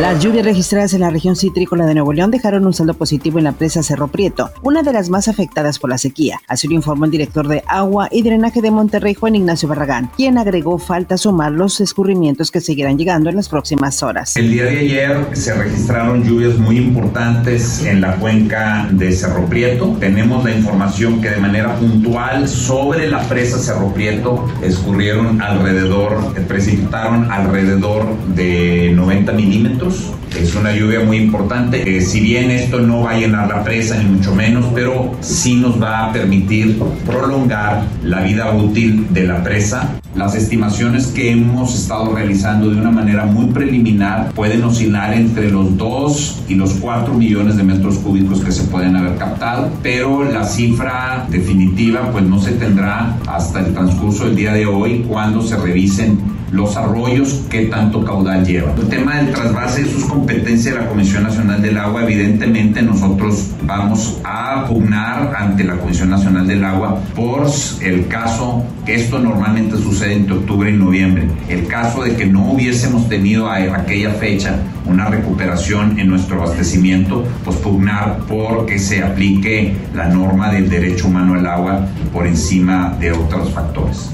Las lluvias registradas en la región citrícola de Nuevo León dejaron un saldo positivo en la presa Cerro Prieto, una de las más afectadas por la sequía. Así lo informó el director de Agua y Drenaje de Monterrey, Juan Ignacio Barragán, quien agregó falta sumar los escurrimientos que seguirán llegando en las próximas horas. El día de ayer se registraron lluvias muy importantes en la cuenca de Cerro Prieto. Tenemos la información que de manera puntual sobre la presa Cerro Prieto escurrieron alrededor, precipitaron alrededor de 90 milímetros es una lluvia muy importante. si bien esto no va a llenar la presa, ni mucho menos, pero sí nos va a permitir prolongar la vida útil de la presa. Las estimaciones que hemos estado realizando de una manera muy preliminar pueden oscilar entre los 2 y los 4 millones de metros cúbicos que se pueden haber captado, pero la cifra definitiva pues no se tendrá hasta el transcurso del día de hoy cuando se revisen los arroyos que tanto caudal llevan. El tema del trasvase es sus competencia de la Comisión Nacional del Agua. Evidentemente nosotros vamos a pugnar ante la Comisión Nacional del Agua por el caso que esto normalmente sucede entre octubre y noviembre. El caso de que no hubiésemos tenido a aquella fecha una recuperación en nuestro abastecimiento, pues pugnar por que se aplique la norma del derecho humano al agua por encima de otros factores.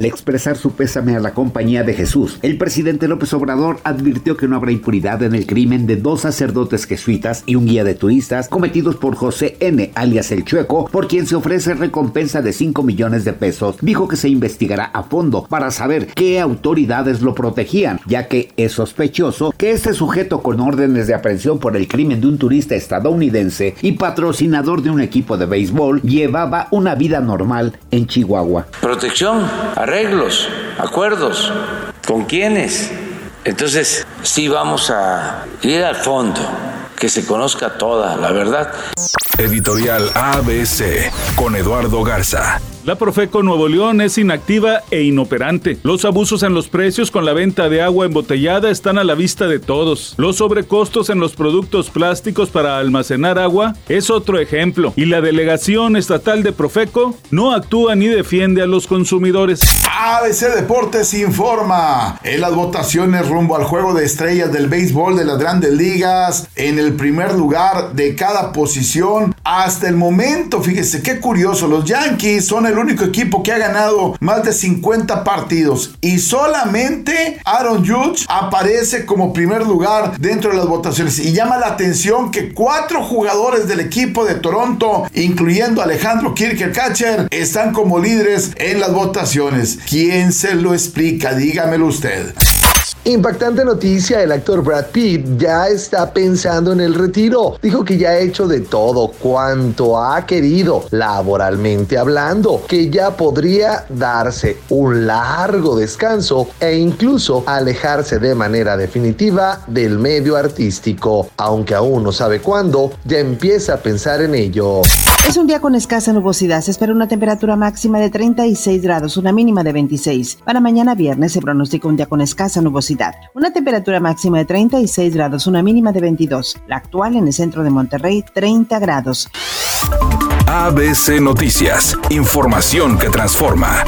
Al expresar su pésame a la compañía de Jesús, el presidente López Obrador advirtió que no habrá impunidad en el crimen de dos sacerdotes jesuitas y un guía de turistas cometidos por José N., alias El Chueco, por quien se ofrece recompensa de 5 millones de pesos. Dijo que se investigará a fondo para saber qué autoridades lo protegían, ya que es sospechoso que este sujeto con órdenes de aprehensión por el crimen de un turista estadounidense y patrocinador de un equipo de béisbol llevaba una vida normal en Chihuahua. Protección arreglos, acuerdos. ¿Con quiénes? Entonces, sí vamos a ir al fondo, que se conozca toda la verdad. Editorial ABC con Eduardo Garza. La Profeco Nuevo León es inactiva e inoperante. Los abusos en los precios con la venta de agua embotellada están a la vista de todos. Los sobrecostos en los productos plásticos para almacenar agua es otro ejemplo. Y la delegación estatal de Profeco no actúa ni defiende a los consumidores. ABC Deportes informa. En las votaciones rumbo al juego de estrellas del béisbol de las grandes ligas, en el primer lugar de cada posición, hasta el momento, fíjese qué curioso, los Yankees son el único equipo que ha ganado más de 50 partidos y solamente Aaron Judge aparece como primer lugar dentro de las votaciones y llama la atención que cuatro jugadores del equipo de Toronto, incluyendo Alejandro Kirker están como líderes en las votaciones. ¿Quién se lo explica? Dígamelo usted. Impactante noticia, el actor Brad Pitt ya está pensando en el retiro. Dijo que ya ha hecho de todo cuanto ha querido, laboralmente hablando, que ya podría darse un largo descanso e incluso alejarse de manera definitiva del medio artístico. Aunque aún no sabe cuándo, ya empieza a pensar en ello. Es un día con escasa nubosidad. Se espera una temperatura máxima de 36 grados, una mínima de 26. Para mañana viernes se pronostica un día con escasa Una temperatura máxima de 36 grados, una mínima de 22. La actual en el centro de Monterrey, 30 grados. ABC Noticias. Información que transforma.